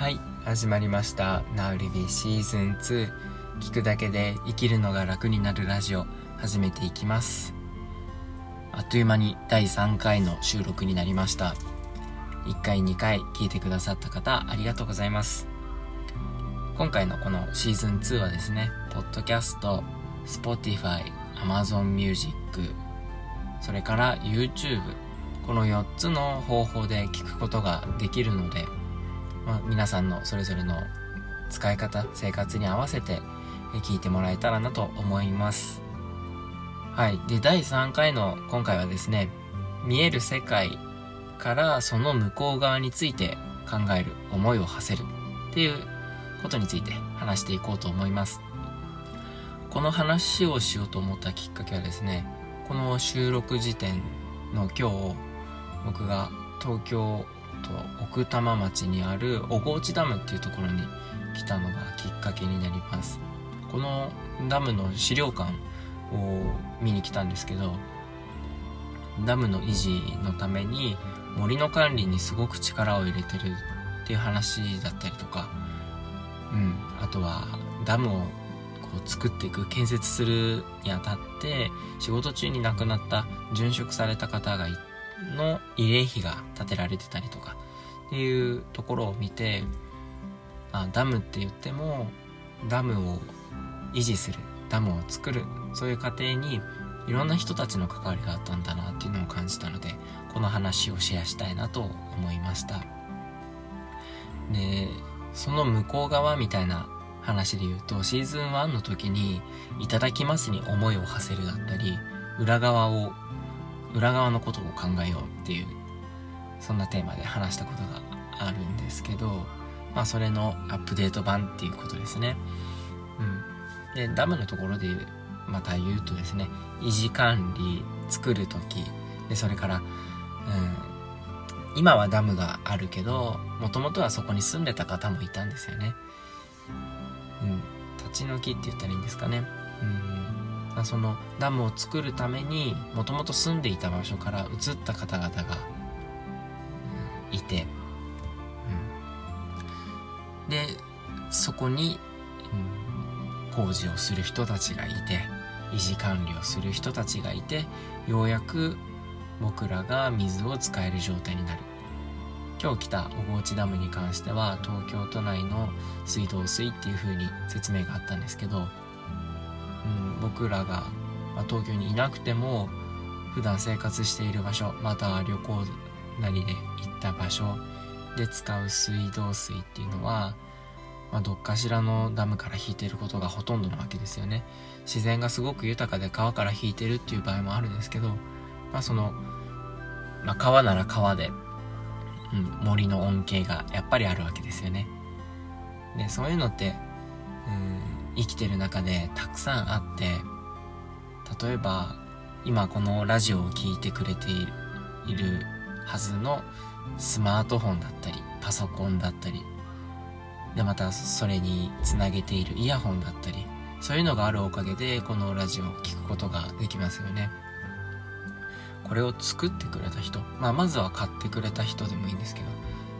はい始まりました「ナウリビシーズン2」聞くだけで生きるのが楽になるラジオ。始めていきます。あっという間に第3回の収録になりました。1回2回聞いてくださった方ありがとうございます。今回のこのシーズン2はですねポッドキャスト Spotify Amazon Music それから YouTube この4つの方法で聞くことができるのでまあ、皆さんのそれぞれの使い方生活に合わせて聞いてもらえたらなと思います。はい。で第3回の今回はですね見える世界からその向こう側について考える思いを馳せるっていうことについて話していこうと思います。この話をしようと思ったきっかけはですねこの収録時点の今日僕が東京と奥多摩町にある小河内ダムっていうところに来たのがきっかけになります。このダムの資料館を見に来たんですけどダムの維持のために森の管理にすごく力を入れてるっていう話だったりとか、うん、あとはダムをこう作っていく建設するにあたって仕事中に亡くなった殉職された方がいての慰霊碑が建てられてたりとかっていうところを見てあダムって言ってもダムを維持するダムを作るそういう過程にいろんな人たちの関わりがあったんだなっていうのを感じたのでこの話をシェアしたいなと思いました。でその向こう側みたいな話で言うとシーズン1の時に「いただきます」に思いを馳せるだったり裏側を裏側のことを考えようっていうそんなテーマで話したことがあるんですけどまあそれのアップデート版っていうことですね。うん。でダムのところでまた言うとですね維持管理作る時でそれからうん今はダムがあるけどもともとはそこに住んでた方もいたんですよね。うん。立ち退きって言ったらいいんですかね。うん。そのダムを作るためにもともと住んでいた場所から移った方々が、いて、うん、でそこに、うん、工事をする人たちがいて維持管理をする人たちがいてようやく僕らが水を使える状態になる。今日来た小河内ダムに関しては東京都内の水道水っていう風に説明があったんですけど僕らが、ま、東京にいなくても普段生活している場所また旅行なりで行った場所で使う水道水っていうのは、まあ、どっかしらのダムから引いてることがほとんどなわけですよね。自然がすごく豊かで川から引いてるっていう場合もあるんですけど、まあ、その、まあ、川なら川で、うん、森の恩恵がやっぱりあるわけですよね。でそういうのってうん生きてる中でたくさんあって例えば今このラジオを聴いてくれているはずのスマートフォンだったりパソコンだったりでまたそれにつなげているイヤホンだったりそういうのがあるおかげでこのラジオを聴くことができますよね。これを作ってくれた人、まあ、まずは買ってくれた人でもいいんですけど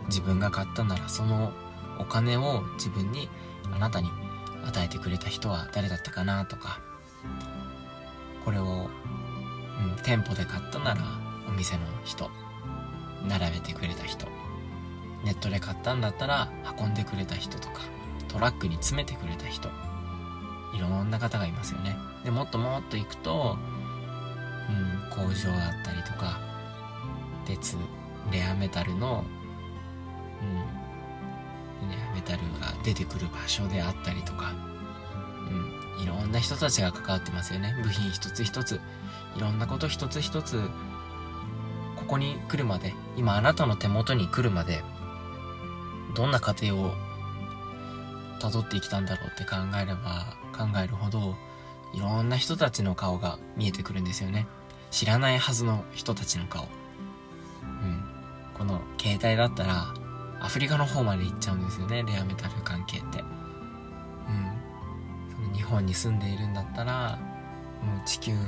自分が買ったならそのお金を自分にあなたに与えてくれた人は誰だったかなとかこれを、うん、店舗で買ったならお店の人並べてくれた人ネットで買ったんだったら運んでくれた人とかトラックに詰めてくれた人いろんな方がいますよね。でもっともっと行くと、うん、工場だったりとか鉄レアメタルの、うん、ね、メタルが出てくる場所であったりとか、うん、いろんな人たちが関わってますよね。部品一つ一つ、いろんなこと一つ一つ、ここに来るまで、今あなたの手元に来るまで、どんな過程を辿ってきたんだろうって考えれば考えるほど、いろんな人たちの顔が見えてくるんですよね。知らないはずの人たちの顔。うん。この携帯だったら、アフリカの方まで行っちゃうんですよねレアメタル関係って。うん。その日本に住んでいるんだったらもう地球の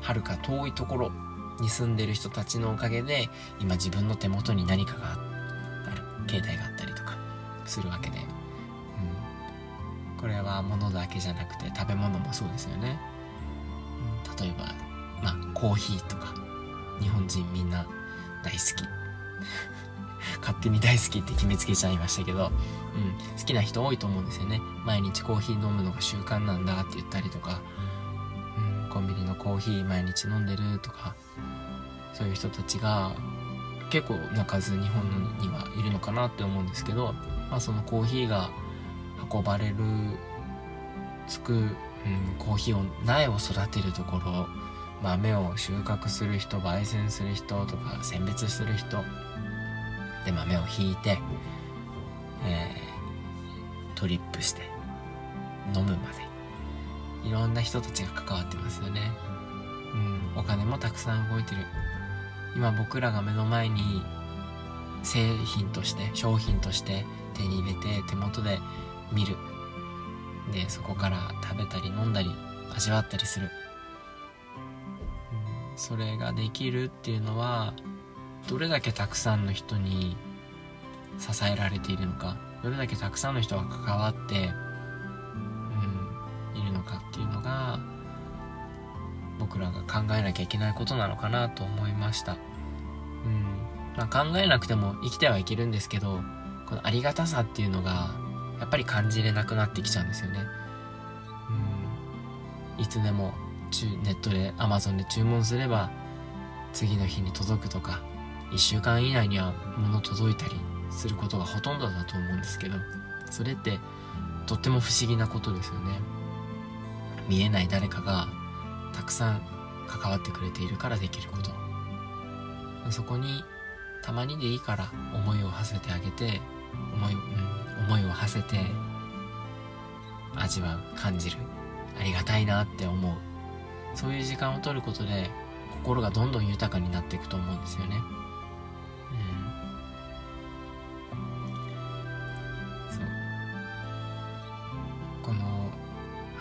はるか遠いところに住んでる人たちのおかげで今自分の手元に何かがある携帯があったりとかするわけで、うん、これは物だけじゃなくて食べ物もそうですよね、うん、例えばまあコーヒーとか。日本人みんな大好き。勝手に大好きって決めつけちゃいましたけど、うん、好きな人多いと思うんですよね。毎日コーヒー飲むのが習慣なんだって言ったりとか、うん、コンビニのコーヒー毎日飲んでるとかそういう人たちが結構な数日本にはいるのかなって思うんですけど、まあ、そのコーヒーが運ばれるつく、うん、コーヒーを苗を育てるところ豆を収穫する人焙煎する人とか選別する人で豆をひいて、えー、トリップして飲むまで。いろんな人たちが関わってますよね。うん。お金もたくさん動いてる。今僕らが目の前に製品として商品として手に入れて手元で見る。でそこから食べたり飲んだり味わったりする。それができるっていうのはどれだけたくさんの人に支えられているのかどれだけたくさんの人が関わって、うん、いるのかっていうのが僕らが考えなきゃいけないことなのかなと思いました、うんまあ、考えなくても生きてはいけるんですけどこのありがたさっていうのがやっぱり感じれなくなってきちゃうんですよね、うん、いつでもネットで Amazon で注文すれば次の日に届くとか1週間以内には物届いたりすることがほとんどだと思うんですけどそれってとっても不思議なことですよね。見えない誰かがたくさん関わってくれているからできること。そこにたまにでいいから思いを馳せてあげて思い,、うん、思いを馳せて味わう感じる。ありがたいなって思う。そういう時間を取ることで心がどんどん豊かになっていくと思うんですよね。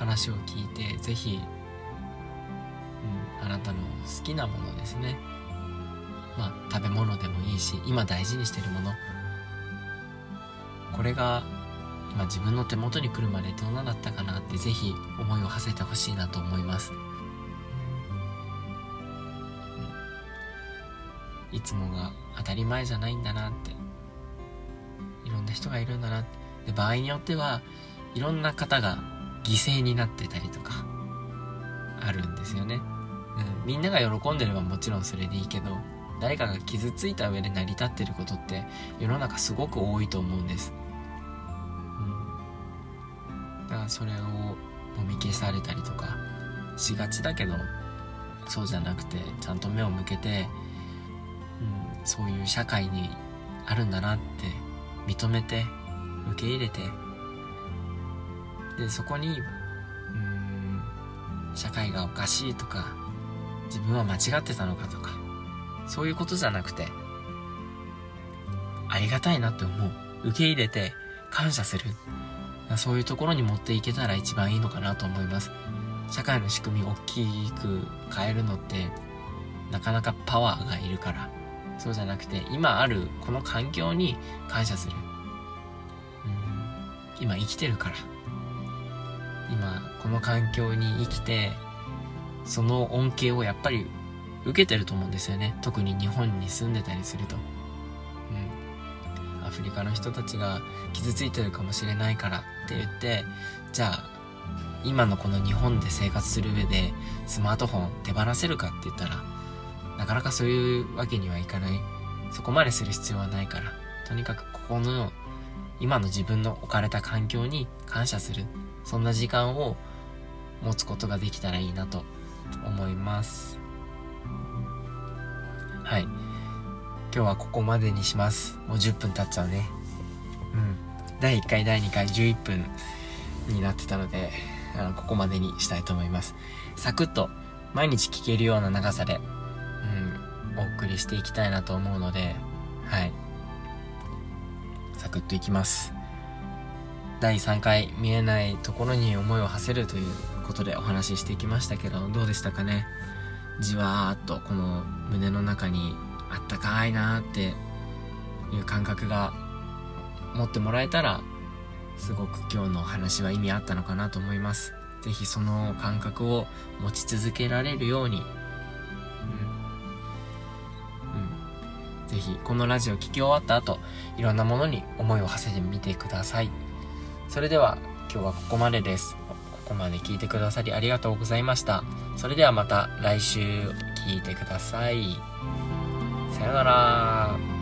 話を聞いて是非、うん、あなたの好きなものですね。まあ食べ物でもいいし今大事にしてるもの。これがまあ、自分の手元に来るまでどんなだったかなって是非思いを馳せてほしいなと思います。いつもが当たり前じゃないんだなって。いろんな人がいるんだなって。で場合によってはいろんな方が犠牲になってたりとかあるんですよね、うん、みんなが喜んでればもちろんそれでいいけど誰かが傷ついた上で成り立ってることって世の中すごく多いと思うんです、うん、だからそれをもみ消されたりとかしがちだけどそうじゃなくてちゃんと目を向けてうん、そういう社会にあるんだなって認めて受け入れてでそこにうん社会がおかしいとか自分は間違ってたのかとかそういうことじゃなくてありがたいなって思う。受け入れて感謝する。そういうところに持っていけたら一番いいのかなと思います。社会の仕組みを大きく変えるのってなかなかパワーがいるから。そうじゃなくて今あるこの環境に感謝する、うん、今生きてるから。今この環境に生きてその恩恵をやっぱり受けてると思うんですよね特に日本に住んでたりすると、うん、アフリカの人たちが傷ついてるかもしれないからって言ってじゃあ今のこの日本で生活する上でスマートフォン手放せるかって言ったらなかなかそういうわけにはいかない。そこまでする必要はないから、とにかくここの今の自分の置かれた環境に感謝する。そんな時間を持つことができたらいいなと思います。はい。今日はここまでにします。もう10分経っちゃうね。うん。第1回、第2回11分になってたので、あのここまでにしたいと思います。サクッと毎日聞けるような長さでうん、お送りしていきたいなと思うので、はい。サクッといきます。第3回見えないところに思いを馳せるということでお話ししてきましたけど、どうでしたかね？じわーっとこの胸の中にあったかいなーっていう感覚が持ってもらえたらすごく今日の話は意味あったのかなと思います。是非その感覚を持ち続けられるように。ぜひこのラジオ聴き終わった後いろんなものに思いを馳せてみてください。それでは今日はここまでです。ここまで聞いてくださりありがとうございました。それではまた来週聞いてください。さよなら。